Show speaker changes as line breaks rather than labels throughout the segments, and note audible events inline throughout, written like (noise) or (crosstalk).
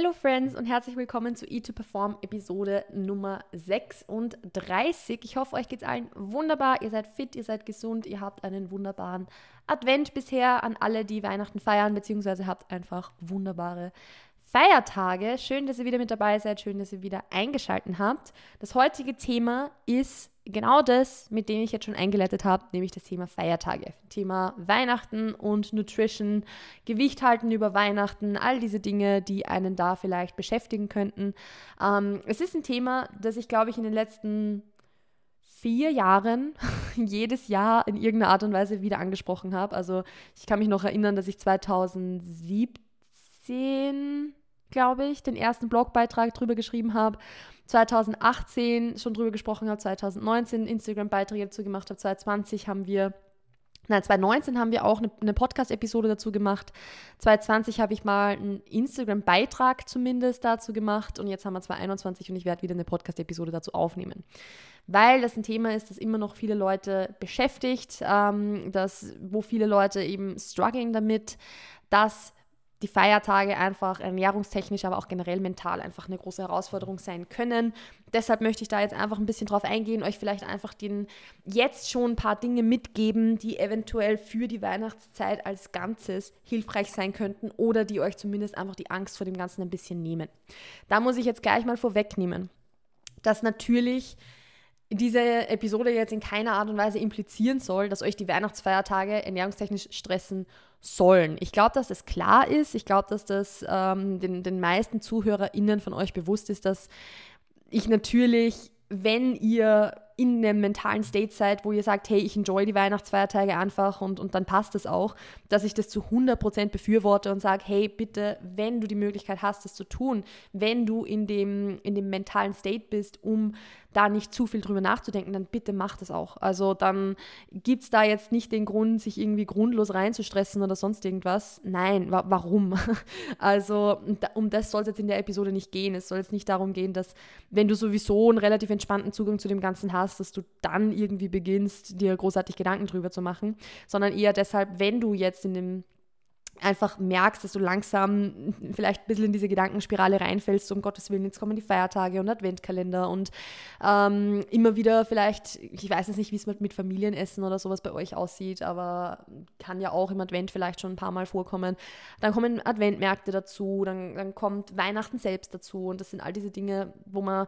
Hello Friends und herzlich willkommen zu E2 Perform Episode Nummer 36. Ich hoffe, euch geht es allen wunderbar. Ihr seid fit, ihr seid gesund, ihr habt einen wunderbaren Advent bisher an alle, die Weihnachten feiern, beziehungsweise habt einfach wunderbare Feiertage. Schön, dass ihr wieder mit dabei seid, schön, dass ihr wieder eingeschaltet habt. Das heutige Thema ist genau das, mit dem ich jetzt schon eingeleitet habe, nämlich das Thema Feiertage. Thema Weihnachten und Nutrition, Gewicht halten über Weihnachten, all diese Dinge, die einen da vielleicht beschäftigen könnten. Ähm, es ist ein Thema, das ich, glaube ich, in den letzten vier Jahren (laughs) jedes Jahr in irgendeiner Art und Weise wieder angesprochen habe. Also ich kann mich noch erinnern, dass ich 2017, glaube ich, den ersten Blogbeitrag drüber geschrieben habe 2018 schon drüber gesprochen habe, 2019 Instagram-Beiträge dazu gemacht habe, 2020 haben wir Nein, 2019 haben wir auch eine, Podcast-Episode dazu gemacht. 2020 habe ich mal einen Instagram-Beitrag zumindest dazu gemacht und jetzt haben wir 2021 und ich werde wieder eine Podcast-Episode dazu aufnehmen. Weil das ein Thema ist, das immer noch viele Leute beschäftigt, ähm, das, wo viele Leute eben strugglen damit, dass die Feiertage einfach ernährungstechnisch, aber auch generell mental einfach eine große Herausforderung sein können. Deshalb möchte ich da jetzt einfach ein bisschen drauf eingehen, euch vielleicht einfach den jetzt schon ein paar Dinge mitgeben, die eventuell für die Weihnachtszeit als Ganzes hilfreich sein könnten oder die euch zumindest einfach die Angst vor dem Ganzen ein bisschen nehmen. Da muss ich jetzt gleich mal vorwegnehmen, dass natürlich diese Episode jetzt in keiner Art und Weise implizieren soll, dass euch die Weihnachtsfeiertage ernährungstechnisch stressen sollen. Ich glaube, dass das klar ist. Ich glaube, dass das ähm, den, den meisten ZuhörerInnen von euch bewusst ist, dass ich natürlich, wenn ihr in einem mentalen State seid, wo ihr sagt, hey, ich enjoy die Weihnachtsfeiertage einfach und, und dann passt es auch, dass ich das zu 100% befürworte und sage, hey, bitte, wenn du die Möglichkeit hast, das zu tun, wenn du in dem, in dem mentalen State bist, um da nicht zu viel drüber nachzudenken, dann bitte mach das auch. Also dann gibt es da jetzt nicht den Grund, sich irgendwie grundlos reinzustressen oder sonst irgendwas. Nein, wa warum? (laughs) Also um das soll es jetzt in der Episode nicht gehen. Es soll jetzt nicht darum gehen, dass wenn du sowieso einen relativ entspannten Zugang zu dem Ganzen hast, dass du dann irgendwie beginnst, dir großartig Gedanken drüber zu machen, sondern eher deshalb, wenn du jetzt in dem einfach merkst, dass du langsam vielleicht ein bisschen in diese Gedankenspirale reinfällst, um Gottes Willen, jetzt kommen die Feiertage und Adventkalender und ähm, immer wieder vielleicht, ich weiß jetzt nicht, wie es mit, mit Familienessen oder sowas bei euch aussieht, aber kann ja auch im Advent vielleicht schon ein paar Mal vorkommen. Dann kommen Adventmärkte dazu, dann, dann kommt Weihnachten selbst dazu und das sind all diese Dinge, wo man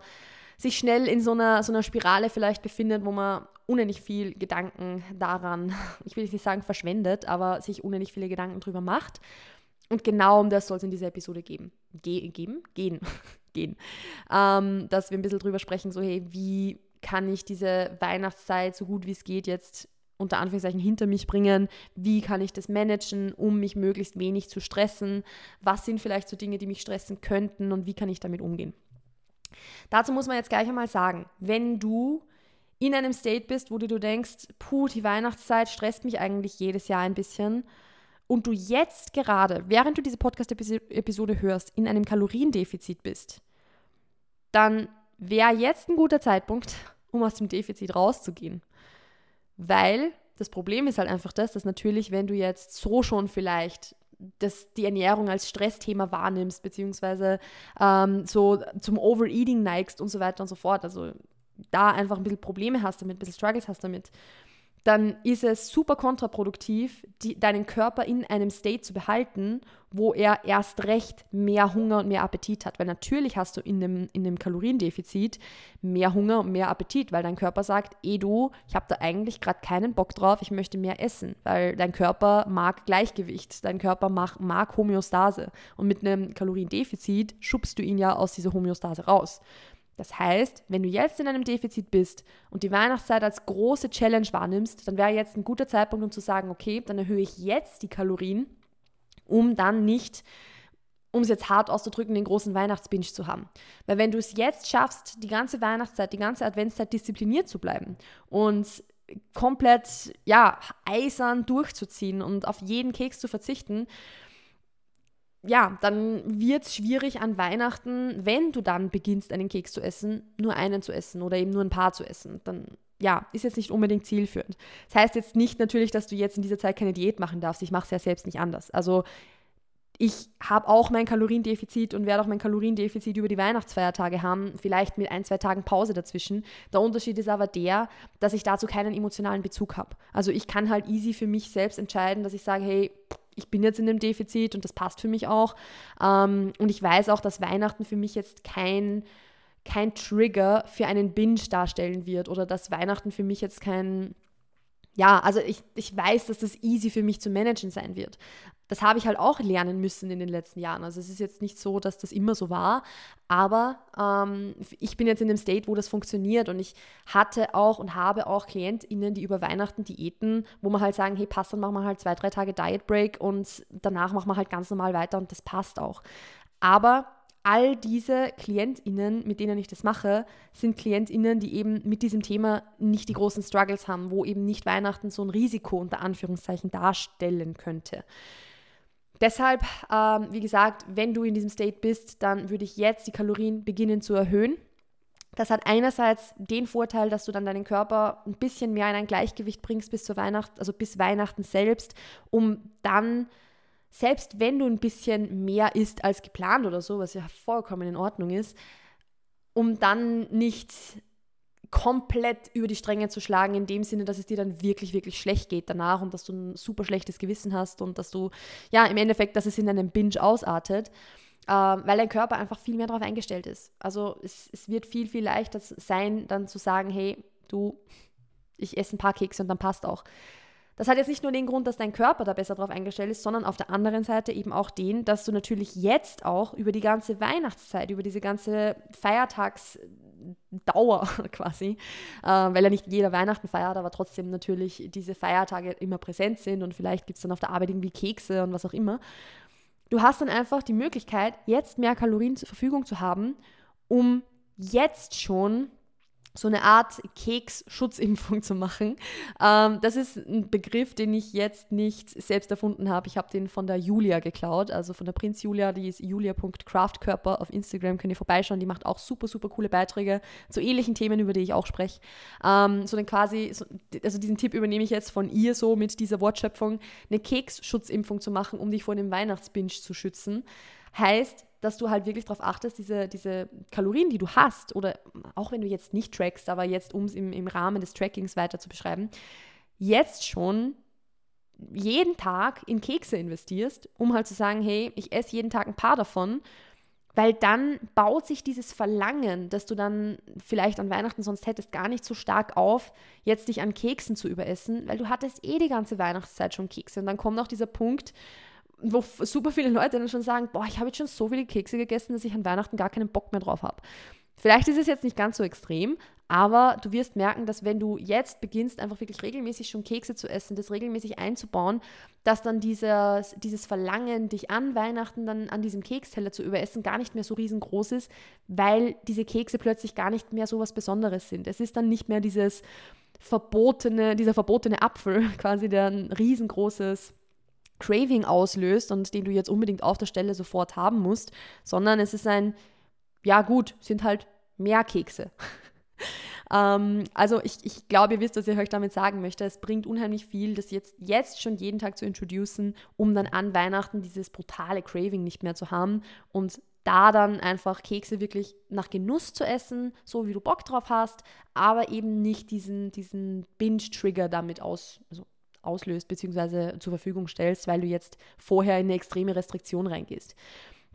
sich schnell in so einer, so einer Spirale vielleicht befindet, wo man unendlich viel Gedanken daran, (laughs) ich will nicht sagen verschwendet, aber sich unendlich viele Gedanken drüber macht. Und genau um das soll es in dieser Episode geben. Ge geben? Gehen. (laughs) Gehen. Ähm, dass wir ein bisschen drüber sprechen, so hey, wie kann ich diese Weihnachtszeit so gut wie es geht jetzt unter Anführungszeichen hinter mich bringen? Wie kann ich das managen, um mich möglichst wenig zu stressen? Was sind vielleicht so Dinge, die mich stressen könnten und wie kann ich damit umgehen? Dazu muss man jetzt gleich einmal sagen, wenn du in einem State bist, wo du denkst, puh, die Weihnachtszeit stresst mich eigentlich jedes Jahr ein bisschen und du jetzt gerade, während du diese Podcast-Episode hörst, in einem Kaloriendefizit bist, dann wäre jetzt ein guter Zeitpunkt, um aus dem Defizit rauszugehen. Weil das Problem ist halt einfach das, dass natürlich, wenn du jetzt so schon vielleicht das, die Ernährung als Stressthema wahrnimmst, beziehungsweise ähm, so zum Overeating neigst und so weiter und so fort, also da einfach ein bisschen Probleme hast damit, ein bisschen Struggles hast damit, dann ist es super kontraproduktiv, die, deinen Körper in einem State zu behalten, wo er erst recht mehr Hunger und mehr Appetit hat. Weil natürlich hast du in dem, in dem Kaloriendefizit mehr Hunger und mehr Appetit, weil dein Körper sagt, eh du, ich habe da eigentlich gerade keinen Bock drauf, ich möchte mehr essen, weil dein Körper mag Gleichgewicht, dein Körper mag, mag Homöostase. Und mit einem Kaloriendefizit schubst du ihn ja aus dieser Homöostase raus. Das heißt, wenn du jetzt in einem Defizit bist und die Weihnachtszeit als große Challenge wahrnimmst, dann wäre jetzt ein guter Zeitpunkt, um zu sagen, okay, dann erhöhe ich jetzt die Kalorien, um dann nicht, um es jetzt hart auszudrücken, den großen Weihnachtsbinge zu haben. Weil wenn du es jetzt schaffst, die ganze Weihnachtszeit, die ganze Adventszeit diszipliniert zu bleiben und komplett, ja, eisern durchzuziehen und auf jeden Keks zu verzichten, ja, dann wird es schwierig an Weihnachten, wenn du dann beginnst, einen Keks zu essen, nur einen zu essen oder eben nur ein paar zu essen. Dann, ja, ist jetzt nicht unbedingt zielführend. Das heißt jetzt nicht natürlich, dass du jetzt in dieser Zeit keine Diät machen darfst. Ich mache es ja selbst nicht anders. Also ich habe auch mein Kaloriendefizit und werde auch mein Kaloriendefizit über die Weihnachtsfeiertage haben, vielleicht mit ein, zwei Tagen Pause dazwischen. Der Unterschied ist aber der, dass ich dazu keinen emotionalen Bezug habe. Also ich kann halt easy für mich selbst entscheiden, dass ich sage, hey, ich bin jetzt in dem Defizit und das passt für mich auch. Ähm, und ich weiß auch, dass Weihnachten für mich jetzt kein, kein Trigger für einen Binge darstellen wird oder dass Weihnachten für mich jetzt kein ja, also ich, ich weiß, dass das easy für mich zu managen sein wird. Das habe ich halt auch lernen müssen in den letzten Jahren. Also es ist jetzt nicht so, dass das immer so war, aber ähm, ich bin jetzt in dem State, wo das funktioniert und ich hatte auch und habe auch KlientInnen, die über Weihnachten Diäten, wo man halt sagen, hey, passt, dann machen wir halt zwei, drei Tage Diet Break und danach machen wir halt ganz normal weiter und das passt auch. Aber all diese KlientInnen, mit denen ich das mache, sind KlientInnen, die eben mit diesem Thema nicht die großen Struggles haben, wo eben nicht Weihnachten so ein Risiko unter Anführungszeichen darstellen könnte. Deshalb, ähm, wie gesagt, wenn du in diesem State bist, dann würde ich jetzt die Kalorien beginnen zu erhöhen. Das hat einerseits den Vorteil, dass du dann deinen Körper ein bisschen mehr in ein Gleichgewicht bringst bis zur Weihnacht, also bis Weihnachten selbst, um dann selbst wenn du ein bisschen mehr isst als geplant oder so, was ja vollkommen in Ordnung ist, um dann nicht komplett über die Stränge zu schlagen, in dem Sinne, dass es dir dann wirklich, wirklich schlecht geht danach und dass du ein super schlechtes Gewissen hast und dass du, ja, im Endeffekt, dass es in einem Binge ausartet, äh, weil dein Körper einfach viel mehr darauf eingestellt ist. Also es, es wird viel, viel leichter sein, dann zu sagen, hey, du, ich esse ein paar Kekse und dann passt auch. Das hat jetzt nicht nur den Grund, dass dein Körper da besser drauf eingestellt ist, sondern auf der anderen Seite eben auch den, dass du natürlich jetzt auch über die ganze Weihnachtszeit, über diese ganze Feiertagsdauer (laughs) quasi, äh, weil ja nicht jeder Weihnachten feiert, aber trotzdem natürlich diese Feiertage immer präsent sind und vielleicht gibt es dann auf der Arbeit irgendwie Kekse und was auch immer. Du hast dann einfach die Möglichkeit, jetzt mehr Kalorien zur Verfügung zu haben, um jetzt schon so eine Art Keks-Schutzimpfung (laughs) zu machen. Ähm, das ist ein Begriff, den ich jetzt nicht selbst erfunden habe. Ich habe den von der Julia geklaut, also von der Prinz Julia, die ist julia.craftkörper auf Instagram, könnt ihr vorbeischauen. Die macht auch super, super coole Beiträge zu ähnlichen Themen, über die ich auch spreche. Ähm, so dann quasi, so, also diesen Tipp übernehme ich jetzt von ihr so mit dieser Wortschöpfung, eine Keks-Schutzimpfung zu machen, um dich vor einem Weihnachtsbinge zu schützen. Heißt, dass du halt wirklich darauf achtest, diese, diese Kalorien, die du hast, oder auch wenn du jetzt nicht trackst, aber jetzt, um es im, im Rahmen des Trackings weiter zu beschreiben, jetzt schon jeden Tag in Kekse investierst, um halt zu sagen, hey, ich esse jeden Tag ein paar davon, weil dann baut sich dieses Verlangen, das du dann vielleicht an Weihnachten sonst hättest, gar nicht so stark auf, jetzt dich an Keksen zu überessen, weil du hattest eh die ganze Weihnachtszeit schon Kekse. Und dann kommt auch dieser Punkt, wo super viele Leute dann schon sagen, boah, ich habe jetzt schon so viele Kekse gegessen, dass ich an Weihnachten gar keinen Bock mehr drauf habe. Vielleicht ist es jetzt nicht ganz so extrem, aber du wirst merken, dass wenn du jetzt beginnst, einfach wirklich regelmäßig schon Kekse zu essen, das regelmäßig einzubauen, dass dann dieses, dieses Verlangen, dich an Weihnachten dann an diesem Keksteller zu überessen, gar nicht mehr so riesengroß ist, weil diese Kekse plötzlich gar nicht mehr so was Besonderes sind. Es ist dann nicht mehr dieses verbotene, dieser verbotene Apfel, (laughs) quasi der ein riesengroßes Craving auslöst und den du jetzt unbedingt auf der Stelle sofort haben musst, sondern es ist ein, ja gut, sind halt mehr Kekse. (laughs) ähm, also ich, ich glaube, ihr wisst, was ich euch damit sagen möchte. Es bringt unheimlich viel, das jetzt, jetzt schon jeden Tag zu introducen, um dann an Weihnachten dieses brutale Craving nicht mehr zu haben und da dann einfach Kekse wirklich nach Genuss zu essen, so wie du Bock drauf hast, aber eben nicht diesen, diesen Binge-Trigger damit aus, also auslöst bzw. zur Verfügung stellst, weil du jetzt vorher in eine extreme Restriktion reingehst.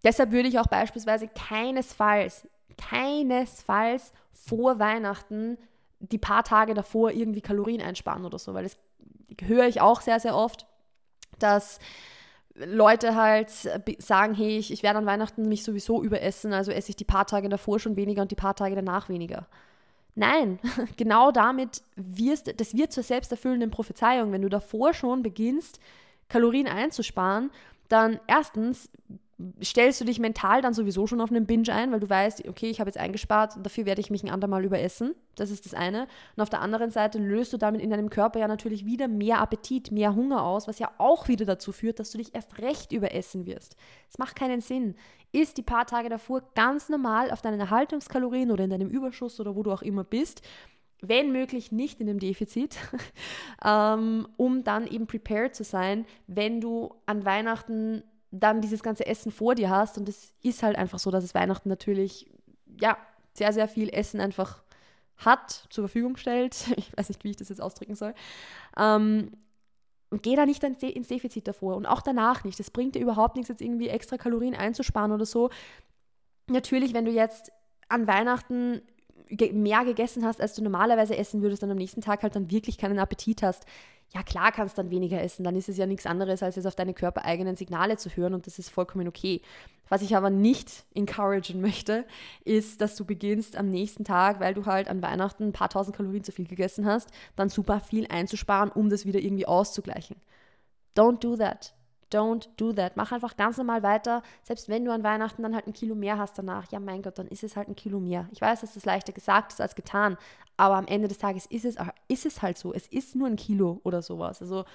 Deshalb würde ich auch beispielsweise keinesfalls, keinesfalls vor Weihnachten die paar Tage davor irgendwie Kalorien einsparen oder so, weil das höre ich auch sehr, sehr oft, dass Leute halt sagen, hey, ich, ich werde an Weihnachten mich sowieso überessen, also esse ich die paar Tage davor schon weniger und die paar Tage danach weniger. Nein, (laughs) genau damit wirst, das wird zur selbsterfüllenden Prophezeiung. Wenn du davor schon beginnst, Kalorien einzusparen, dann erstens stellst du dich mental dann sowieso schon auf einen Binge ein, weil du weißt, okay, ich habe jetzt eingespart, dafür werde ich mich ein andermal überessen. Das ist das eine. Und auf der anderen Seite löst du damit in deinem Körper ja natürlich wieder mehr Appetit, mehr Hunger aus, was ja auch wieder dazu führt, dass du dich erst recht überessen wirst. Es macht keinen Sinn. Isst die paar Tage davor ganz normal auf deinen Erhaltungskalorien oder in deinem Überschuss oder wo du auch immer bist wenn möglich nicht in dem Defizit, (laughs) ähm, um dann eben prepared zu sein, wenn du an Weihnachten dann dieses ganze Essen vor dir hast und es ist halt einfach so, dass es Weihnachten natürlich, ja, sehr, sehr viel Essen einfach hat, zur Verfügung stellt. (laughs) Ich weiß nicht, wie ich das jetzt ausdrücken soll. Ähm, und geh da nicht ins Defizit davor und auch danach nicht. Es bringt dir überhaupt nichts, jetzt irgendwie extra Kalorien einzusparen oder so. Natürlich, wenn du jetzt an Weihnachten mehr gegessen hast, als du normalerweise essen würdest und am nächsten Tag halt dann wirklich keinen Appetit hast, ja klar kannst dann weniger essen, dann ist es ja nichts anderes, als jetzt auf deine körpereigenen Signale zu hören und das ist vollkommen okay. Was ich aber nicht encouragen möchte, ist, dass du beginnst am nächsten Tag, weil du halt an Weihnachten ein paar tausend Kalorien zu viel gegessen hast, dann super viel einzusparen, um das wieder irgendwie auszugleichen. Don't do that. Don't do that. Mach einfach ganz normal weiter. Selbst wenn du an Weihnachten dann halt ein Kilo mehr hast danach, ja mein Gott, dann ist es halt ein Kilo mehr. Ich weiß, dass das leichter gesagt ist als getan, aber am Ende des Tages ist es, ist es halt so. Es ist nur ein Kilo oder sowas. Also,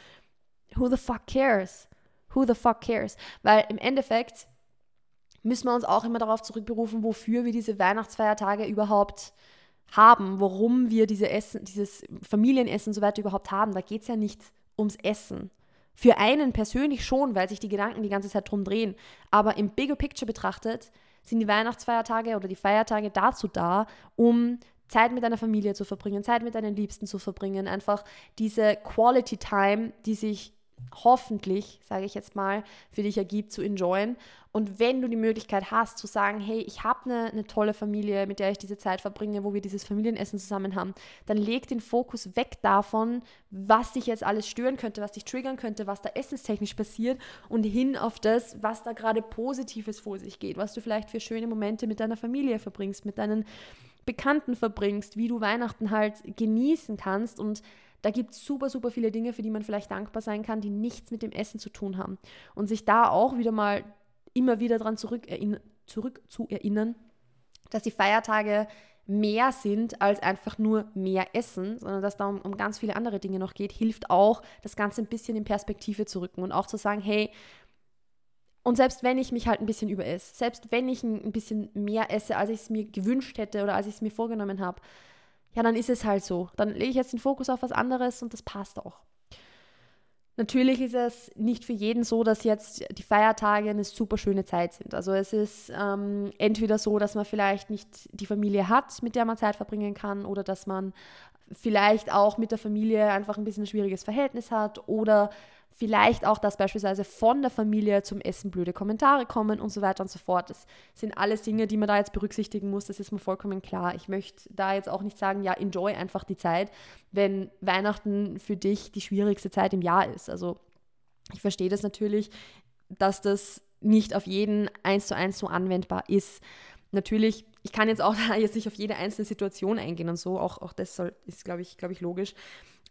who the fuck cares? Who the fuck cares? Weil im Endeffekt müssen wir uns auch immer darauf zurückberufen, wofür wir diese Weihnachtsfeiertage überhaupt haben, warum wir diese Essen, dieses Familienessen und so weiter überhaupt haben. Da geht es ja nicht ums Essen. Für einen persönlich schon, weil sich die Gedanken die ganze Zeit drum drehen. Aber im Bigger Picture betrachtet sind die Weihnachtsfeiertage oder die Feiertage dazu da, um Zeit mit deiner Familie zu verbringen, Zeit mit deinen Liebsten zu verbringen, einfach diese Quality Time, die sich hoffentlich, sage ich jetzt mal, für dich ergibt, zu enjoyen. Und wenn du die Möglichkeit hast, zu sagen, hey, ich habe eine, eine tolle Familie, mit der ich diese Zeit verbringe, wo wir dieses Familienessen zusammen haben, dann leg den Fokus weg davon, was dich jetzt alles stören könnte, was dich triggern könnte, was da essenstechnisch passiert und hin auf das, was da gerade Positives vor sich geht, was du vielleicht für schöne Momente mit deiner Familie verbringst, mit deinen Bekannten verbringst, wie du Weihnachten halt genießen kannst und da gibt es super, super viele Dinge, für die man vielleicht dankbar sein kann, die nichts mit dem Essen zu tun haben. Und sich da auch wieder mal immer wieder daran zurück, zurück zu erinnern, dass die Feiertage mehr sind als einfach nur mehr Essen, sondern dass da um, um ganz viele andere Dinge noch geht, hilft auch, das Ganze ein bisschen in Perspektive zu rücken und auch zu sagen, hey, und selbst wenn ich mich halt ein bisschen überesse, selbst wenn ich ein bisschen mehr esse, als ich es mir gewünscht hätte oder als ich es mir vorgenommen habe, ja, dann ist es halt so. Dann lege ich jetzt den Fokus auf was anderes und das passt auch. Natürlich ist es nicht für jeden so, dass jetzt die Feiertage eine super schöne Zeit sind. Also es ist ähm, entweder so, dass man vielleicht nicht die Familie hat, mit der man Zeit verbringen kann, oder dass man vielleicht auch mit der Familie einfach ein bisschen ein schwieriges Verhältnis hat, oder Vielleicht auch, dass beispielsweise von der Familie zum Essen blöde Kommentare kommen und so weiter und so fort. Das sind alles Dinge, die man da jetzt berücksichtigen muss. Das ist mir vollkommen klar. Ich möchte da jetzt auch nicht sagen, ja, enjoy einfach die Zeit, wenn Weihnachten für dich die schwierigste Zeit im Jahr ist. Also ich verstehe das natürlich, dass das nicht auf jeden eins zu eins so anwendbar ist. Natürlich, ich kann jetzt auch (laughs) da jetzt nicht auf jede einzelne Situation eingehen und so, auch, auch das soll, ist, glaube ich, glaube ich, logisch.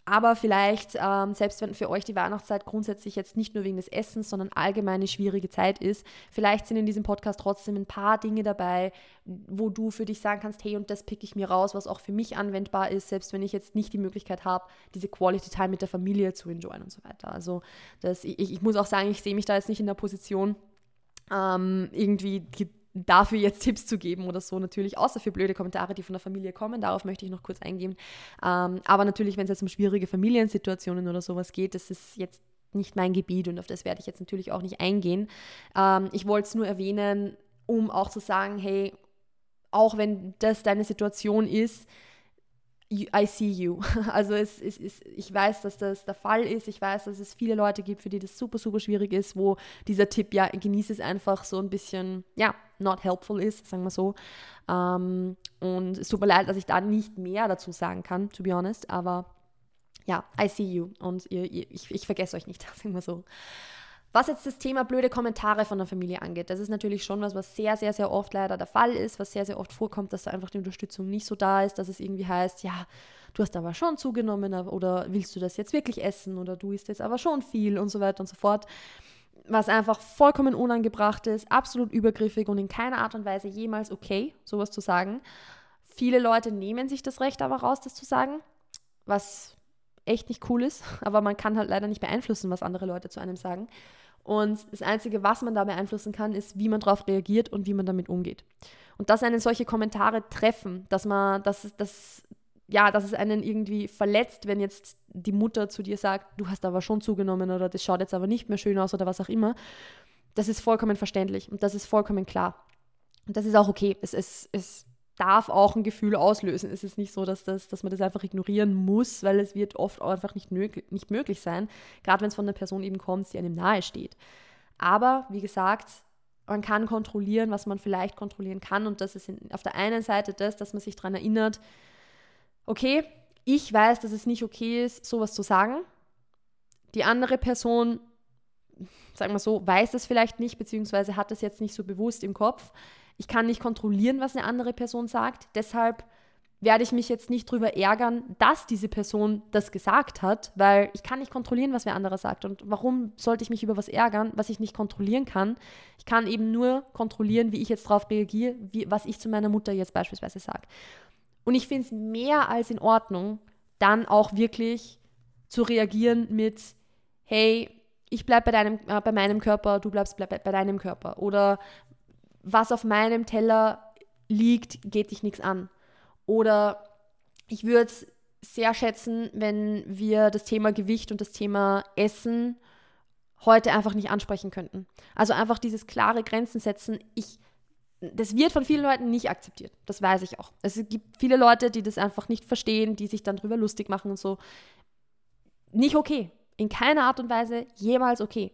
Aber vielleicht, ähm, selbst wenn für euch die Weihnachtszeit grundsätzlich jetzt nicht nur wegen des Essens, sondern allgemein eine schwierige Zeit ist, vielleicht sind in diesem Podcast trotzdem ein paar Dinge dabei, wo du für dich sagen kannst, hey, und das picke ich mir raus, was auch für mich anwendbar ist, selbst wenn ich jetzt nicht die Möglichkeit habe, diese Quality Time mit der Familie zu enjoyen und so weiter. Also das, ich, ich muss auch sagen, ich sehe mich da jetzt nicht in der Position, ähm, irgendwie dafür jetzt Tipps zu geben oder so. Natürlich, außer für blöde Kommentare, die von der Familie kommen. Darauf möchte ich noch kurz eingehen. Ähm, aber natürlich, wenn es jetzt um schwierige Familiensituationen oder sowas geht, das ist jetzt nicht mein Gebiet und auf das werde ich jetzt natürlich auch nicht eingehen. Ähm, ich wollte es nur erwähnen, um auch zu sagen, hey, auch wenn das deine Situation ist, I see you. (laughs) Also es, es, es, ich weiß, dass das der Fall ist. Ich weiß, dass es viele Leute gibt, für die das super, super schwierig ist, wo dieser Tipp, ja, genieße es einfach so ein bisschen, ja, not helpful ist, sagen wir so. Ähm, und es tut mir leid, dass ich da nicht mehr dazu sagen kann, to be honest. Aber ja, I see you. Und ihr, ihr, ich, ich vergesse euch nicht, (laughs) sagen wir so. Was jetzt das Thema blöde Kommentare von der Familie angeht, das ist natürlich schon was, was sehr, sehr, sehr oft leider der Fall ist, was sehr, sehr oft vorkommt, dass da einfach die Unterstützung nicht so da ist, dass es irgendwie heißt, ja, du hast aber schon zugenommen oder willst du das jetzt wirklich essen oder du isst jetzt aber schon viel und so weiter und so fort. Was einfach vollkommen unangebracht ist, absolut übergriffig und in keiner Art und Weise jemals okay, sowas zu sagen. Viele Leute nehmen sich das Recht aber raus, das zu sagen, was echt nicht cool ist, (laughs) aber man kann halt leider nicht beeinflussen, was andere Leute zu einem sagen. Und das Einzige, was man da beeinflussen kann, ist, wie man darauf reagiert und wie man damit umgeht. Und dass einen solche Kommentare treffen, dass man, dass, dass, ja, dass es einen irgendwie verletzt, wenn jetzt die Mutter zu dir sagt, du hast aber schon zugenommen oder das schaut jetzt aber nicht mehr schön aus oder was auch immer, Das ist vollkommen verständlich und das ist vollkommen klar. Und das ist auch okay. Es, es, es darf auch ein Gefühl auslösen. Es ist nicht so, dass, das, dass man das einfach ignorieren muss, weil es wird oft einfach nicht, nicht möglich sein, gerade wenn es von einer Person eben kommt, die einem nahe steht. Aber wie gesagt, man kann kontrollieren, was man vielleicht kontrollieren kann. Und das ist auf der einen Seite das, dass man sich daran erinnert, okay, ich weiß, dass es nicht okay ist, sowas zu sagen. Die andere Person, sagen wir so, weiß es vielleicht nicht, beziehungsweise hat es jetzt nicht so bewusst im Kopf. Ich kann nicht kontrollieren, was eine andere Person sagt. Deshalb werde ich mich jetzt nicht darüber ärgern, dass diese Person das gesagt hat, weil ich kann nicht kontrollieren, was wer andere sagt. Und warum sollte ich mich über was ärgern, was ich nicht kontrollieren kann? Ich kann eben nur kontrollieren, wie ich jetzt darauf reagiere, wie, was ich zu meiner Mutter jetzt beispielsweise sage. Und ich finde es mehr als in Ordnung, dann auch wirklich zu reagieren mit, hey, ich bleibe bei, äh, bei meinem Körper, du bleibst bleib bei deinem Körper. Oder was auf meinem Teller liegt, geht dich nichts an oder ich würde es sehr schätzen, wenn wir das Thema Gewicht und das Thema Essen heute einfach nicht ansprechen könnten. Also einfach dieses klare Grenzen setzen. Ich, das wird von vielen Leuten nicht akzeptiert. Das weiß ich auch. Es gibt viele Leute, die das einfach nicht verstehen, die sich dann drüber lustig machen und so. Nicht okay. In keiner Art und Weise jemals okay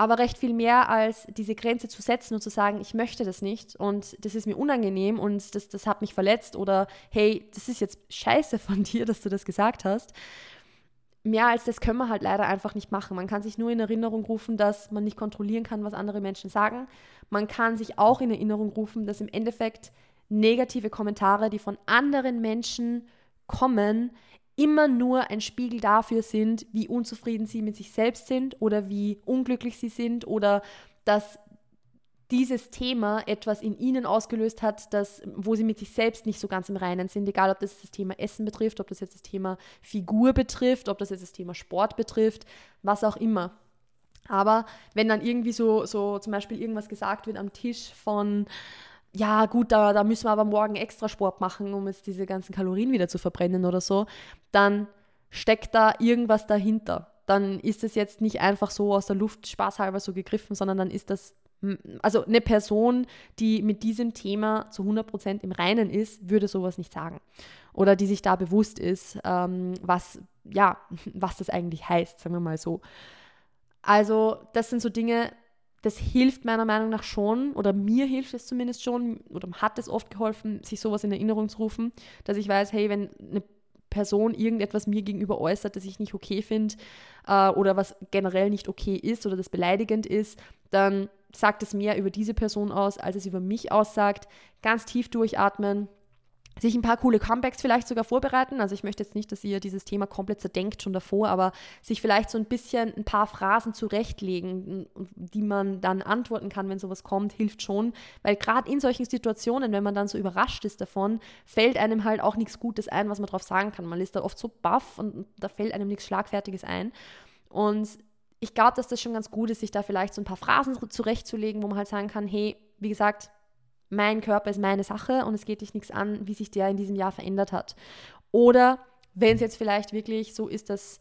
aber recht viel mehr als diese Grenze zu setzen und zu sagen, ich möchte das nicht und das ist mir unangenehm und das, das hat mich verletzt oder hey, das ist jetzt scheiße von (laughs) dir, dass du das gesagt hast. Mehr als das können wir halt leider einfach nicht machen. Man kann sich nur in Erinnerung rufen, dass man nicht kontrollieren kann, was andere Menschen sagen. Man kann sich auch in Erinnerung rufen, dass im Endeffekt negative Kommentare, die von anderen Menschen kommen, immer nur ein Spiegel dafür sind, wie unzufrieden sie mit sich selbst sind oder wie unglücklich sie sind oder dass dieses Thema etwas in ihnen ausgelöst hat, das, wo sie mit sich selbst nicht so ganz im Reinen sind, egal ob das das Thema Essen betrifft, ob das jetzt das Thema Figur betrifft, ob das jetzt das Thema Sport betrifft, was auch immer. Aber wenn dann irgendwie so, so zum Beispiel irgendwas gesagt wird am Tisch von, ja, gut, da, da müssen wir aber morgen extra Sport machen, um jetzt diese ganzen Kalorien wieder zu verbrennen oder so, dann steckt da irgendwas dahinter. Dann ist es jetzt nicht einfach so aus der Luft spaßhalber so gegriffen, sondern dann ist das, also eine Person, die mit diesem Thema zu 100% im Reinen ist, würde sowas nicht sagen. Oder die sich da bewusst ist, ähm, was, ja, (laughs) was das eigentlich heißt, sagen wir mal so. Also das sind so Dinge, das hilft meiner Meinung nach schon, oder mir hilft es zumindest schon, oder hat es oft geholfen, sich sowas in Erinnerung zu rufen, dass ich weiß, hey, wenn eine Person irgendetwas mir gegenüber äußert, das ich nicht okay finde, äh, oder was generell nicht okay ist oder das beleidigend ist, dann sagt es mehr über diese Person aus, als es über mich aussagt. Ganz tief durchatmen, sich ein paar coole Comebacks vielleicht sogar vorbereiten. Also ich möchte jetzt nicht, dass ihr dieses Thema komplett zerdenkt schon davor, aber sich vielleicht so ein bisschen ein paar Phrasen zurechtlegen, die man dann antworten kann, wenn sowas kommt, hilft schon. Weil gerade in solchen Situationen, wenn man dann so überrascht ist davon, fällt einem halt auch nichts Gutes ein, was man drauf sagen kann. Man ist da oft so baff und da fällt einem nichts Schlagfertiges ein. Und ich glaube, dass das schon ganz gut ist, sich da vielleicht so ein paar Phrasen zurechtzulegen, wo man halt sagen kann, hey, wie gesagt, mein Körper ist meine Sache und es geht dich nichts an, wie sich der in diesem Jahr verändert hat. Oder wenn es jetzt vielleicht wirklich so ist, dass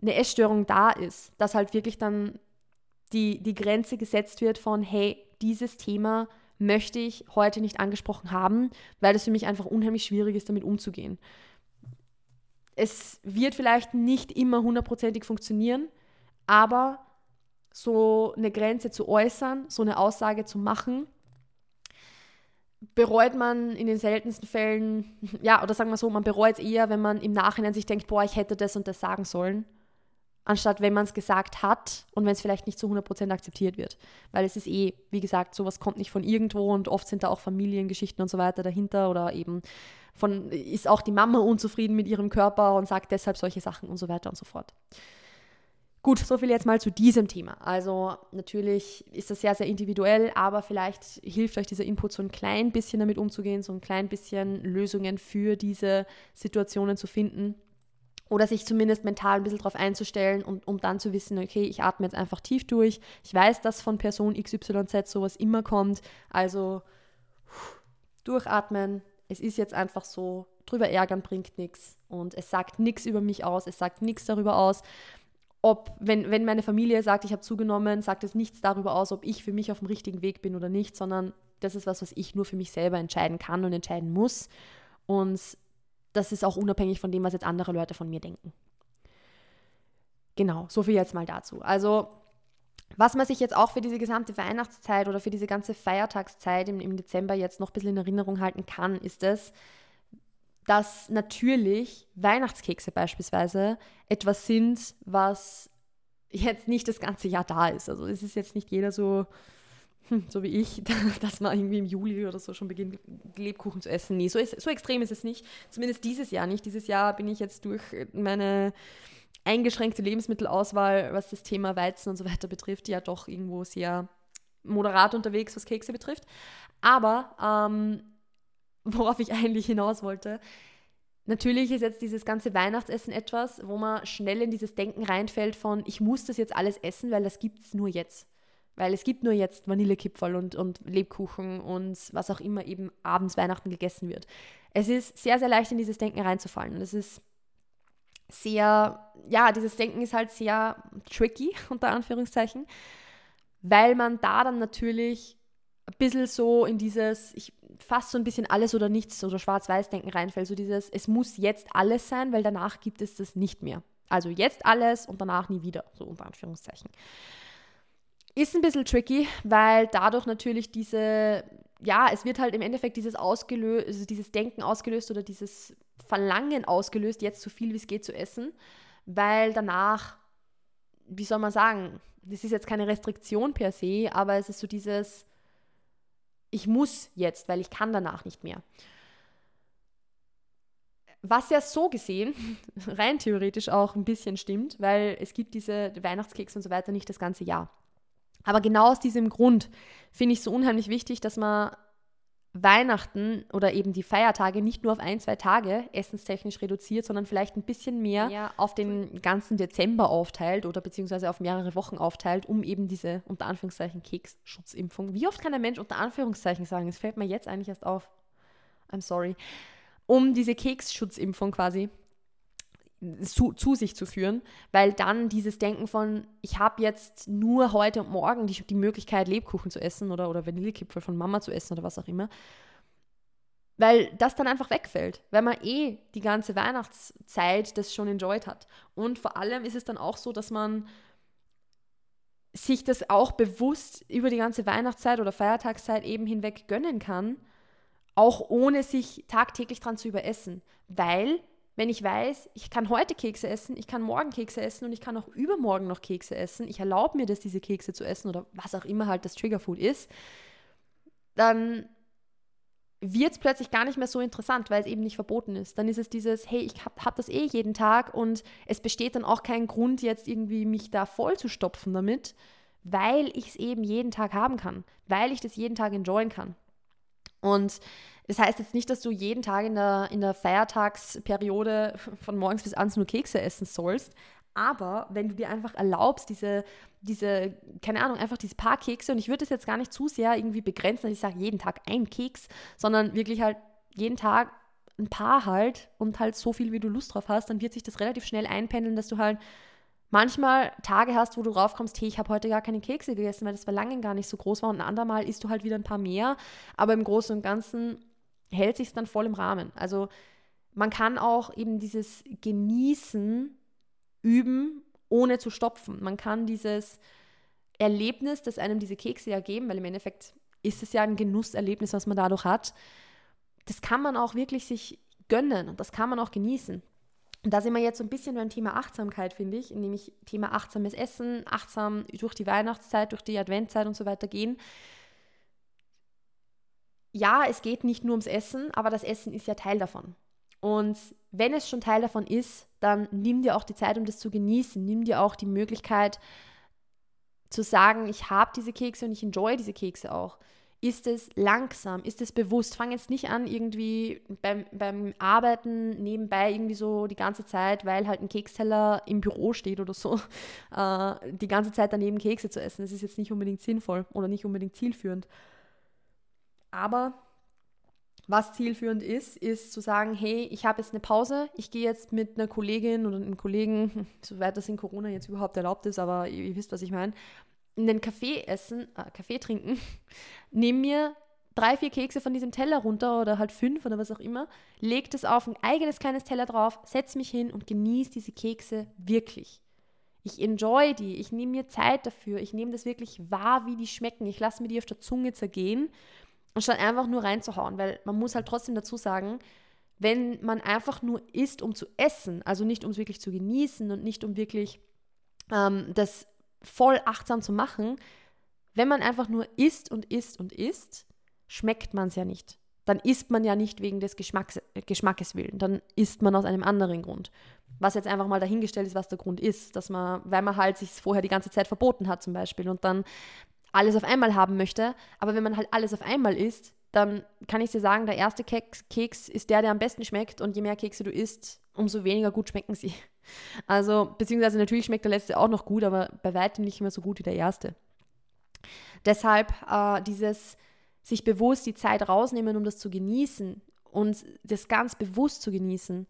eine Essstörung da ist, dass halt wirklich dann die, die Grenze gesetzt wird von, hey, dieses Thema möchte ich heute nicht angesprochen haben, weil es für mich einfach unheimlich schwierig ist, damit umzugehen. Es wird vielleicht nicht immer hundertprozentig funktionieren, aber so eine Grenze zu äußern, so eine Aussage zu machen, bereut man in den seltensten Fällen, ja, oder sagen wir so, man bereut es eher, wenn man im Nachhinein sich denkt, boah, ich hätte das und das sagen sollen, anstatt wenn man es gesagt hat und wenn es vielleicht nicht zu 100% akzeptiert wird. Weil es ist eh, wie gesagt, sowas kommt nicht von irgendwo und oft sind da auch Familiengeschichten und so weiter dahinter oder eben von, ist auch die Mama unzufrieden mit ihrem Körper und sagt deshalb solche Sachen und so weiter und so fort. Gut, so viel jetzt mal zu diesem Thema. Also natürlich ist das sehr, sehr individuell, aber vielleicht hilft euch dieser Input so ein klein bisschen damit umzugehen, so ein klein bisschen Lösungen für diese Situationen zu finden oder sich zumindest mental ein bisschen darauf einzustellen und um dann zu wissen, okay, ich atme jetzt einfach tief durch. Ich weiß, dass von Person XYZ sowas immer kommt. Also durchatmen. Es ist jetzt einfach so, drüber ärgern bringt nichts und es sagt nichts über mich aus, es sagt nichts darüber aus, ob, wenn, wenn meine Familie sagt, ich habe zugenommen, sagt es nichts darüber aus, ob ich für mich auf dem richtigen Weg bin oder nicht, sondern das ist was, was ich nur für mich selber entscheiden kann und entscheiden muss. Und das ist auch unabhängig von dem, was jetzt andere Leute von mir denken. Genau, so viel jetzt mal dazu. Also, was man sich jetzt auch für diese gesamte Weihnachtszeit oder für diese ganze Feiertagszeit im, im Dezember jetzt noch ein bisschen in Erinnerung halten kann, ist es, dass natürlich Weihnachtskekse beispielsweise etwas sind, was jetzt nicht das ganze Jahr da ist. Also es ist jetzt nicht jeder so, hm, so wie ich, (laughs) dass man irgendwie im Juli oder so schon beginnt, Lebkuchen zu essen. Nee, so, ist, so extrem ist es nicht. Zumindest dieses Jahr nicht. Dieses Jahr bin ich jetzt durch meine eingeschränkte Lebensmittelauswahl, was das Thema Weizen und so weiter betrifft, ja doch irgendwo sehr moderat unterwegs, was Kekse betrifft. Aber ähm, worauf ich eigentlich hinaus wollte. Natürlich ist jetzt dieses ganze Weihnachtsessen etwas, wo man schnell in dieses Denken reinfällt von, ich muss das jetzt alles essen, weil das gibt es nur jetzt. Weil es gibt nur jetzt Vanillekipferl und, und Lebkuchen und was auch immer eben abends Weihnachten gegessen wird. Es ist sehr, sehr leicht in dieses Denken reinzufallen. Und es ist sehr, ja, dieses Denken ist halt sehr tricky, (laughs) unter Anführungszeichen, weil man da dann natürlich ein bisschen so in dieses, ich fast so ein bisschen alles oder nichts oder Schwarz-Weiß-Denken reinfällt. So dieses, es muss jetzt alles sein, weil danach gibt es das nicht mehr. Also jetzt alles und danach nie wieder, so unter Anführungszeichen. Ist ein bisschen tricky, weil dadurch natürlich diese, ja, es wird halt im Endeffekt dieses ausgelöst, also dieses Denken ausgelöst oder dieses Verlangen ausgelöst, jetzt so viel wie es geht zu essen, weil danach, wie soll man sagen, das ist jetzt keine Restriktion per se, aber es ist so dieses, ich muss jetzt, weil ich kann danach nicht mehr. Was ja so gesehen, (laughs) rein theoretisch auch ein bisschen stimmt, weil es gibt diese Weihnachtskekse und so weiter nicht das ganze Jahr. Aber genau aus diesem Grund finde ich es so unheimlich wichtig, dass man Weihnachten oder eben die Feiertage nicht nur auf ein, zwei Tage essenstechnisch reduziert, sondern vielleicht ein bisschen mehr ja. auf den ganzen Dezember aufteilt oder beziehungsweise auf mehrere Wochen aufteilt, um eben diese unter Anführungszeichen Keksschutzimpfung. Wie oft kann ein Mensch unter Anführungszeichen sagen? Es fällt mir jetzt eigentlich erst auf. I'm sorry. Um diese Keksschutzimpfung quasi zu, zu, sich zu führen, weil dann dieses Denken von, ich habe jetzt nur heute und morgen die, die Möglichkeit, Lebkuchen zu essen oder, oder Vanillekipferl von Mama zu essen oder was auch immer, weil das dann einfach wegfällt, weil man eh die ganze Weihnachtszeit das schon enjoyed hat. Und vor allem ist es dann auch so, dass man sich das auch bewusst über die ganze Weihnachtszeit oder Feiertagszeit eben hinweg gönnen kann, auch ohne sich tagtäglich dran zu überessen, weil wenn ich weiß, ich kann heute Kekse essen, ich kann morgen Kekse essen und ich kann auch übermorgen noch Kekse essen, ich erlaube mir das, diese Kekse zu essen oder was auch immer halt das Triggerfood ist, dann wird es plötzlich gar nicht mehr so interessant, weil es eben nicht verboten ist. Dann ist es dieses, hey, ich habe hab das eh jeden Tag und es besteht dann auch kein Grund, jetzt irgendwie mich da voll zu stopfen damit, weil ich es eben jeden Tag haben kann, weil ich das jeden Tag enjoyen kann. Und das heißt jetzt nicht, dass du jeden Tag in der, in der Feiertagsperiode von morgens bis abends nur Kekse essen sollst. Aber wenn du dir einfach erlaubst, diese, diese, keine Ahnung, einfach diese paar Kekse, und ich würde das jetzt gar nicht zu sehr irgendwie begrenzen, dass ich sage, jeden Tag ein Keks, sondern wirklich halt jeden Tag ein paar halt und halt so viel, wie du Lust drauf hast, dann wird sich das relativ schnell einpendeln, dass du halt manchmal Tage hast, wo du draufkommst, hey, ich habe heute gar keine Kekse gegessen, weil das bei lange gar nicht so groß war und ein andermal isst du halt wieder ein paar mehr, aber im Großen und Ganzen hält sich dann voll im Rahmen. Also man kann auch eben dieses Genießen üben, ohne zu stopfen. Man kann dieses Erlebnis, das einem diese Kekse ja geben, weil im Endeffekt ist es ja ein Genusserlebnis, was man dadurch hat, das kann man auch wirklich sich gönnen und das kann man auch genießen. Und da sind wir jetzt so ein bisschen beim Thema Achtsamkeit, finde ich, nämlich Thema achtsames Essen, achtsam durch die Weihnachtszeit, durch die Adventzeit und so weiter gehen ja, es geht nicht nur ums Essen, aber das Essen ist ja Teil davon. Und wenn es schon Teil davon ist, dann nimm dir auch die Zeit, um das zu genießen. Nimm dir auch die Möglichkeit zu sagen, ich habe diese Kekse und ich enjoy diese Kekse auch. Ist es langsam? Ist es bewusst? Fang jetzt nicht an, irgendwie beim, beim Arbeiten nebenbei irgendwie so die ganze Zeit, weil halt ein Keksteller im Büro steht oder so, (laughs) äh, die ganze Zeit daneben Kekse zu essen. Das ist jetzt nicht unbedingt sinnvoll oder nicht unbedingt zielführend. Aber was zielführend ist, ist zu sagen, hey, ich habe jetzt eine Pause, ich gehe jetzt mit einer Kollegin oder einem Kollegen, (laughs) soweit das in Corona jetzt überhaupt erlaubt ist, aber ihr, ihr wisst, was ich meine, einen Kaffee essen, äh, Kaffee trinken, (laughs) nehme mir drei, vier Kekse von diesem Teller runter oder halt fünf oder was auch immer, lege das auf ein eigenes kleines Teller drauf, setze mich hin und genieße diese Kekse wirklich. Ich enjoy die, ich nehme mir Zeit dafür, ich nehme das wirklich wahr, wie die schmecken, ich lasse mir die auf der Zunge zergehen anstatt einfach nur reinzuhauen, weil man muss halt trotzdem dazu sagen, wenn man einfach nur isst, um zu essen, also nicht um es wirklich zu genießen und nicht um wirklich ähm, das voll achtsam zu machen, wenn man einfach nur isst und isst und isst, schmeckt man es ja nicht. Dann isst man ja nicht wegen des Geschmacks, äh, Geschmackes willen, dann isst man aus einem anderen Grund. Was jetzt einfach mal dahingestellt ist, was der Grund ist, dass man, weil man halt sich vorher die ganze Zeit verboten hat zum Beispiel und dann alles auf einmal haben möchte. Aber wenn man halt alles auf einmal isst, dann kann ich dir sagen, der erste Keks, Keks ist der, der am besten schmeckt. Und je mehr Kekse du isst, umso weniger gut schmecken sie. (laughs) Also, beziehungsweise natürlich schmeckt der letzte auch noch gut, aber bei weitem nicht mehr so gut wie der erste. Deshalb äh, dieses sich bewusst die Zeit rausnehmen, um das zu genießen und das ganz bewusst zu genießen,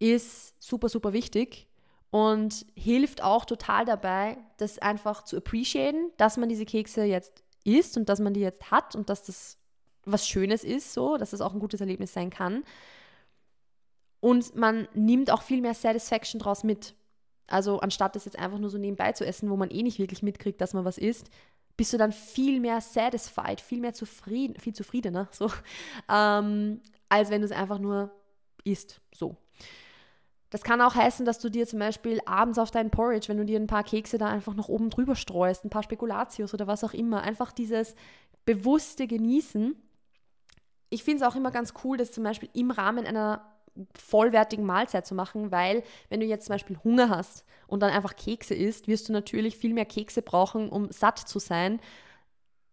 ist super, super wichtig und hilft auch total dabei, das einfach zu appreciaten, dass man diese Kekse jetzt isst und dass man die jetzt hat und dass das was Schönes ist, so, dass das auch ein gutes Erlebnis sein kann. Und man nimmt auch viel mehr Satisfaction draus mit. Also anstatt das jetzt einfach nur so nebenbei zu essen, wo man eh nicht wirklich mitkriegt, dass man was isst, bist du dann viel mehr satisfied, viel mehr zufrieden, viel zufriedener, (laughs) so, ähm, als wenn du es einfach nur isst, so. Das kann auch heißen, dass du dir zum Beispiel abends auf deinen Porridge, wenn du dir ein paar Kekse da einfach noch oben drüber streust, ein paar Spekulatius oder was auch immer, einfach dieses bewusste Genießen. Ich finde es auch immer ganz cool, das zum Beispiel im Rahmen einer vollwertigen Mahlzeit zu machen, weil wenn du jetzt zum Beispiel Hunger hast und dann einfach Kekse isst, wirst du natürlich viel mehr Kekse brauchen, um satt zu sein,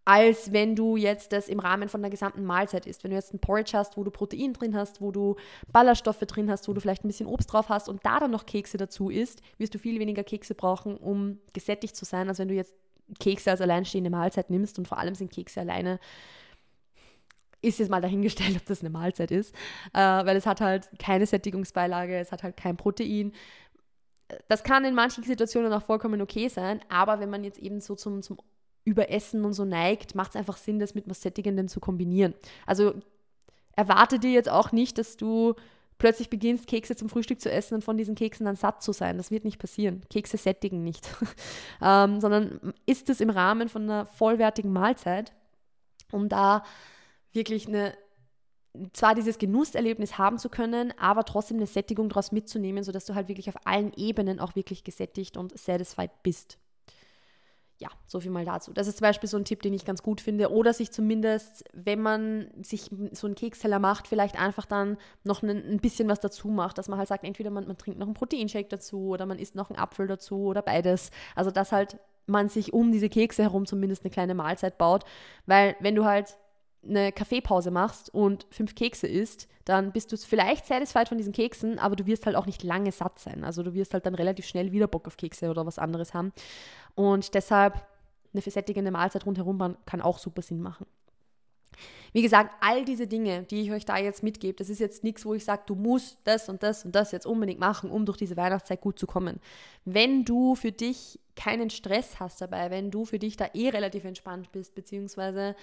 als wenn du jetzt das im Rahmen von der gesamten Mahlzeit isst. Wenn du jetzt ein Porridge hast, wo du Protein drin hast, wo du Ballaststoffe drin hast, wo du vielleicht ein bisschen Obst drauf hast und da dann noch Kekse dazu isst, wirst du viel weniger Kekse brauchen, um gesättigt zu sein, als wenn du jetzt Kekse als alleinstehende Mahlzeit nimmst und vor allem sind Kekse alleine ist jetzt mal dahingestellt, (laughs) ob das eine Mahlzeit ist, äh, weil es hat halt keine Sättigungsbeilage, es hat halt kein Protein. Das kann in manchen Situationen auch vollkommen okay sein, aber wenn man jetzt eben so zum, zum Überessen und so neigt, macht es einfach Sinn, das mit was Sättigendem zu kombinieren. Also erwarte dir jetzt auch nicht, dass du plötzlich beginnst, Kekse zum Frühstück zu essen und von diesen Keksen dann satt zu sein. Das wird nicht passieren. Kekse sättigen nicht. (laughs) ähm, sondern ist es im Rahmen von einer vollwertigen Mahlzeit, um da wirklich eine zwar dieses Genusserlebnis haben zu können, aber trotzdem eine Sättigung daraus mitzunehmen, sodass du halt wirklich auf allen Ebenen auch wirklich gesättigt und satisfied bist ja, so viel mal dazu. Das ist zum Beispiel so ein Tipp, den ich ganz gut finde. Oder sich zumindest, wenn man sich so einen Keksteller macht, vielleicht einfach dann noch ein, bisschen was dazu macht. Dass man halt sagt, entweder man, man trinkt noch einen Proteinshake dazu oder man isst noch einen Apfel dazu oder beides. Also dass halt man sich um diese Kekse herum zumindest eine kleine Mahlzeit baut. Weil wenn du halt eine Kaffeepause machst und fünf Kekse isst, dann bist du vielleicht satisfied von diesen Keksen, aber du wirst halt auch nicht lange satt sein. Also du wirst halt dann relativ schnell wieder Bock auf Kekse oder was anderes haben. Und deshalb eine versättigende Mahlzeit rundherum kann auch super Sinn machen. Wie gesagt, all diese Dinge, die ich euch da jetzt mitgebe, das ist jetzt nichts, wo ich sage, du musst das und das und das jetzt unbedingt machen, um durch diese Weihnachtszeit gut zu kommen. Wenn du für dich keinen Stress hast dabei, wenn du für dich da eh relativ entspannt bist, beziehungsweise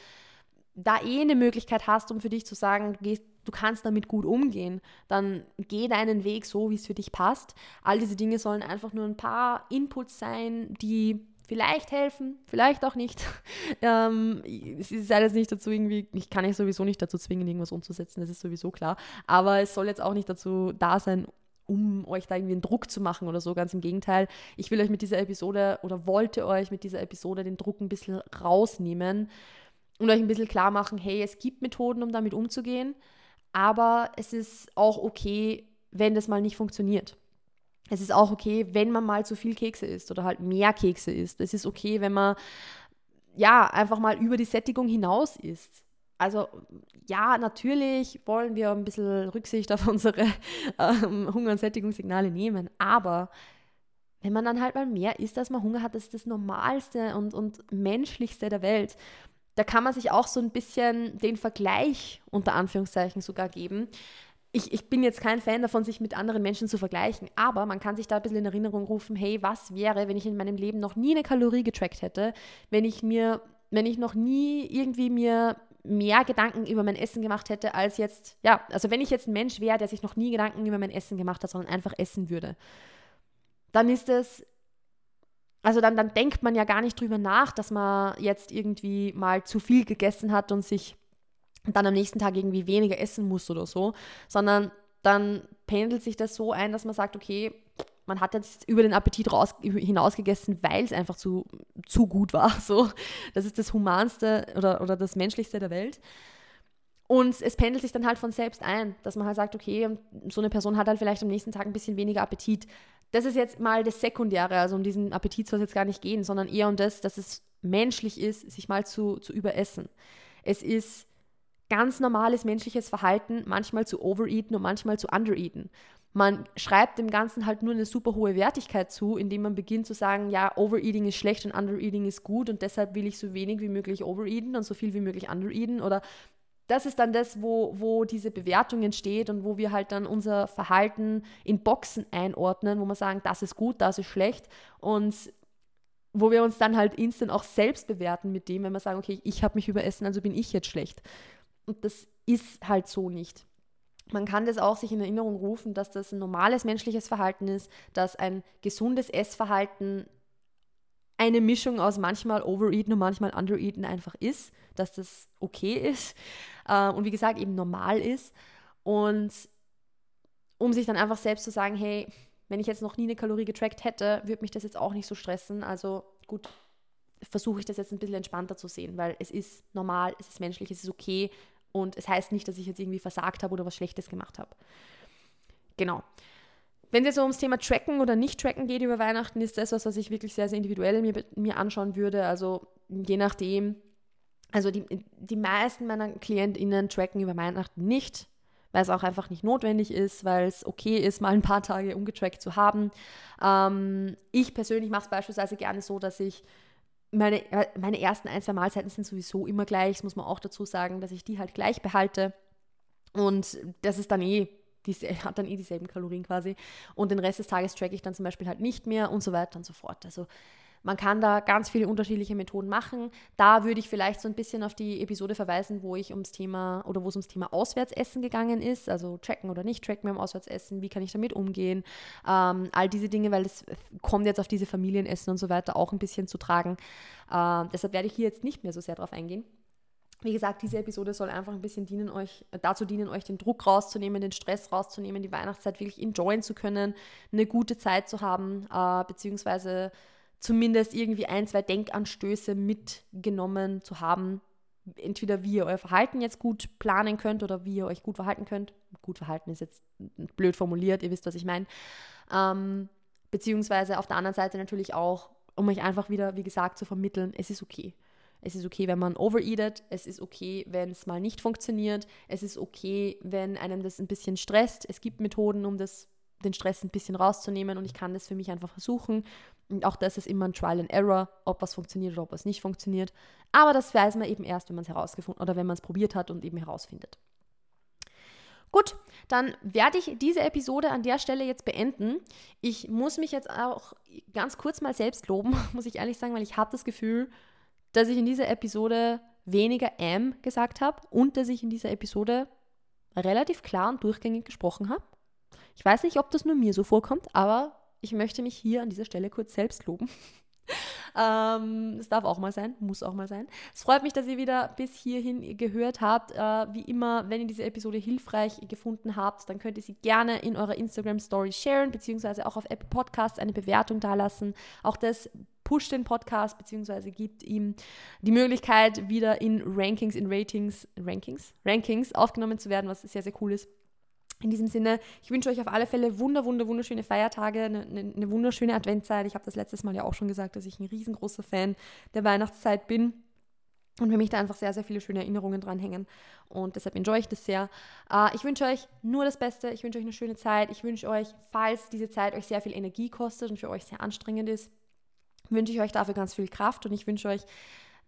da eh eine Möglichkeit hast, um für dich zu sagen, du, gehst, du kannst damit gut umgehen, dann geh deinen Weg so, wie es für dich passt. All diese Dinge sollen einfach nur ein paar Inputs sein, die vielleicht helfen, vielleicht auch nicht. (laughs) ähm, es ist alles nicht dazu irgendwie, ich kann euch sowieso nicht dazu zwingen, irgendwas umzusetzen, das ist sowieso klar. Aber es soll jetzt auch nicht dazu da sein, um euch da irgendwie einen Druck zu machen oder so. Ganz im Gegenteil. Ich will euch mit dieser Episode oder wollte euch mit dieser Episode den Druck ein bisschen rausnehmen und euch ein bisschen klar machen, hey, es gibt Methoden, um damit umzugehen, aber es ist auch okay, wenn das mal nicht funktioniert. Es ist auch okay, wenn man mal zu viel Kekse isst oder halt mehr Kekse isst. Es ist okay, wenn man ja einfach mal über die Sättigung hinaus isst. Also ja, natürlich wollen wir ein bisschen Rücksicht auf unsere (laughs) ähm, Hunger- und Sättigungssignale nehmen, aber wenn man dann halt mal mehr isst, als man Hunger hat, das ist das Normalste und, und Menschlichste der Welt da kann man sich auch so ein bisschen den Vergleich unter Anführungszeichen sogar geben. Ich, ich bin jetzt kein Fan davon, sich mit anderen Menschen zu vergleichen, aber man kann sich da ein bisschen in Erinnerung rufen, hey, was wäre, wenn ich in meinem Leben noch nie eine Kalorie getrackt hätte, wenn ich mir, wenn ich noch nie irgendwie mir mehr Gedanken über mein Essen gemacht hätte, als jetzt, ja, also wenn ich jetzt ein Mensch wäre, der sich noch nie Gedanken über mein Essen gemacht hat, sondern einfach essen würde, dann ist es, also dann, dann denkt man ja gar nicht drüber nach, dass man jetzt irgendwie mal zu viel gegessen hat und sich dann am nächsten Tag irgendwie weniger essen muss oder so, sondern dann pendelt sich das so ein, dass man sagt, okay, man hat jetzt über den Appetit raus, hinaus gegessen, weil es einfach zu, zu gut war. (laughs) So. Das ist das Humanste oder, oder das Menschlichste der Welt. Und es pendelt sich dann halt von selbst ein, dass man halt sagt, okay, so eine Person hat halt vielleicht am nächsten Tag ein bisschen weniger Appetit. Das ist jetzt mal das Sekundäre, also um diesen Appetit soll es jetzt gar nicht gehen, sondern eher um das, dass es menschlich ist, sich mal zu, zu überessen. Es ist ganz normales menschliches Verhalten, manchmal zu overeaten und manchmal zu undereaten. Man schreibt dem Ganzen halt nur eine super hohe Wertigkeit zu, indem man beginnt zu sagen, ja, Overeating ist schlecht und Undereating ist gut und deshalb will ich so wenig wie möglich overeaten und so viel wie möglich undereaten oder das ist dann das, wo, wo diese Bewertung entsteht und wo wir halt dann unser Verhalten in Boxen einordnen, wo wir sagen, das ist gut, das ist schlecht und wo wir uns dann halt instant auch selbst bewerten mit dem, wenn wir sagen, okay, ich habe mich überessen, also bin ich jetzt schlecht. Und das ist halt so nicht. Man kann das auch sich in Erinnerung rufen, dass das ein normales menschliches Verhalten ist, dass ein gesundes Essverhalten eine Mischung aus manchmal Overeaten und manchmal Undereaten einfach ist, dass das okay ist (laughs) äh, und wie gesagt eben normal ist. Und um sich dann einfach selbst zu sagen, hey, wenn ich jetzt noch nie eine Kalorie getrackt hätte, würde mich das jetzt auch nicht so stressen. Also gut, versuche ich das jetzt ein bisschen entspannter zu sehen, weil es ist normal, es ist menschlich, es ist okay und es heißt nicht, dass ich jetzt irgendwie versagt habe oder was Schlechtes gemacht habe. Genau. Wenn es jetzt ums Thema Tracken oder Nicht-Tracken geht über Weihnachten, ist das was, was ich wirklich sehr, sehr individuell mir, mir anschauen würde. Also je nachdem, also die, die meisten meiner KlientInnen tracken über Weihnachten nicht, weil es auch einfach nicht notwendig ist, weil es okay ist, mal ein paar Tage ungetrackt zu haben. Ähm, ich persönlich mache es beispielsweise gerne so, dass ich meine, meine ersten ein, zwei Mahlzeiten sind sowieso immer gleich, das muss man auch dazu sagen, dass ich die halt gleich behalte. Und das ist dann eh, die, (laughs) hat dann eh dieselben Kalorien quasi. Und den Rest des Tages tracke ich dann zum Beispiel halt nicht mehr und so weiter und so fort. Also man kann da ganz viele unterschiedliche Methoden machen. Da würde ich vielleicht so ein bisschen auf die Episode verweisen, wo ich ums Thema oder wo es ums Thema Auswärtsessen gegangen ist, also tracken oder nicht tracken beim Auswärtsessen, wie kann ich damit umgehen, ähm, all diese Dinge, weil es kommt jetzt auf diese Familienessen und so weiter auch ein bisschen zu tragen. Äh, deshalb werde ich hier jetzt nicht mehr so sehr drauf eingehen. Wie gesagt, diese Episode soll einfach ein bisschen dienen euch, dazu dienen, euch den Druck rauszunehmen, den Stress rauszunehmen, die Weihnachtszeit wirklich enjoyen zu können, eine gute Zeit zu haben, äh, beziehungsweise zumindest irgendwie ein, zwei Denkanstöße mitgenommen zu haben. Entweder wie ihr euer Verhalten jetzt gut planen könnt oder wie ihr euch gut verhalten könnt. Gut verhalten ist jetzt blöd formuliert, ihr wisst, was ich meine. Ähm, beziehungsweise auf der anderen Seite natürlich auch, um euch einfach wieder, wie gesagt, zu vermitteln, es ist okay. Es ist okay, wenn man overeatet. Es ist okay, wenn es mal nicht funktioniert. Es ist okay, wenn einem das ein bisschen stresst. Es gibt Methoden, um das, den Stress ein bisschen rauszunehmen und ich kann das für mich einfach versuchen. Und auch das ist immer ein Trial and Error, ob was funktioniert oder ob was nicht funktioniert. Aber das weiß man eben erst, wenn man es herausgefunden oder wenn man es probiert hat und eben herausfindet. Gut, dann werde ich diese Episode an der Stelle jetzt beenden. Ich muss mich jetzt auch ganz kurz mal selbst loben, (laughs) muss ich ehrlich sagen, weil ich habe das Gefühl, dass ich in dieser Episode weniger am gesagt habe und dass ich in dieser Episode relativ klar und durchgängig gesprochen habe. Ich weiß nicht, ob das nur mir so vorkommt, aber ich möchte mich hier an dieser Stelle kurz selbst loben. Ähm, das darf auch mal sein, muss auch mal sein. Es freut mich, dass ihr wieder bis hierhin gehört habt. Äh, wie immer, wenn ihr diese Episode hilfreich gefunden habt, dann könnt ihr sie gerne in eurer Instagram Story sharen, beziehungsweise auch auf Apple Podcasts eine Bewertung dalassen. Auch das pusht den Podcast, beziehungsweise gibt ihm die Möglichkeit, wieder in Rankings, in Ratings, Rankings, Rankings aufgenommen zu werden, was sehr, sehr cool ist. In diesem Sinne, ich wünsche euch auf alle Fälle wunder, wunder, wunderschöne Feiertage, eine, eine wunderschöne Adventszeit. Ich habe das letztes Mal ja auch schon gesagt, dass ich ein riesengroßer Fan der Weihnachtszeit bin und für mich da einfach sehr, sehr viele schöne Erinnerungen dranhängen. Und deshalb enjoy ich das sehr. Uh, ich wünsche euch nur das Beste. Ich wünsche euch eine schöne Zeit. Ich wünsche euch, falls diese Zeit euch sehr viel Energie kostet und für euch sehr anstrengend ist, wünsche ich euch dafür ganz viel Kraft und ich wünsche euch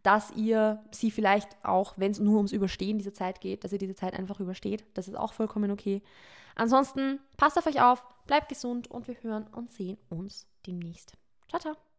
dass ihr sie vielleicht auch, wenn es nur ums Überstehen dieser Zeit geht, dass ihr diese Zeit einfach übersteht. Das ist auch vollkommen okay. Ansonsten passt auf euch auf, bleibt gesund und wir hören und sehen uns demnächst. Ciao, ciao.